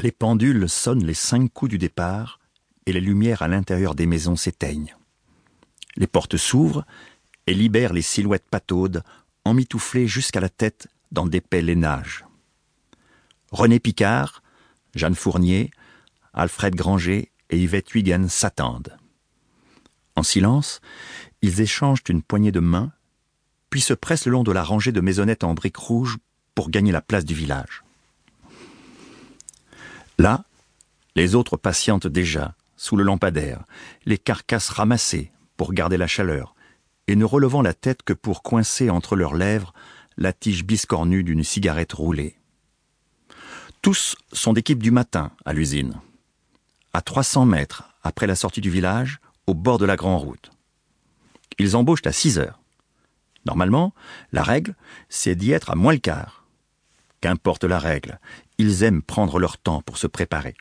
Les pendules sonnent les cinq coups du départ et les lumières à l'intérieur des maisons s'éteignent. Les portes s'ouvrent et libèrent les silhouettes pataudes, emmitouflées jusqu'à la tête dans d'épais lainages. René Picard, Jeanne Fournier, Alfred Granger et Yvette Huygen s'attendent. En silence, ils échangent une poignée de mains, puis se pressent le long de la rangée de maisonnettes en briques rouges pour gagner la place du village. Là, les autres patientent déjà, sous le lampadaire, les carcasses ramassées pour garder la chaleur, et ne relevant la tête que pour coincer entre leurs lèvres la tige biscornue d'une cigarette roulée. Tous sont d'équipe du matin à l'usine. À 300 mètres après la sortie du village, au bord de la grande route. Ils embauchent à 6 heures. Normalement, la règle, c'est d'y être à moins le quart. Qu'importe la règle, ils aiment prendre leur temps pour se préparer.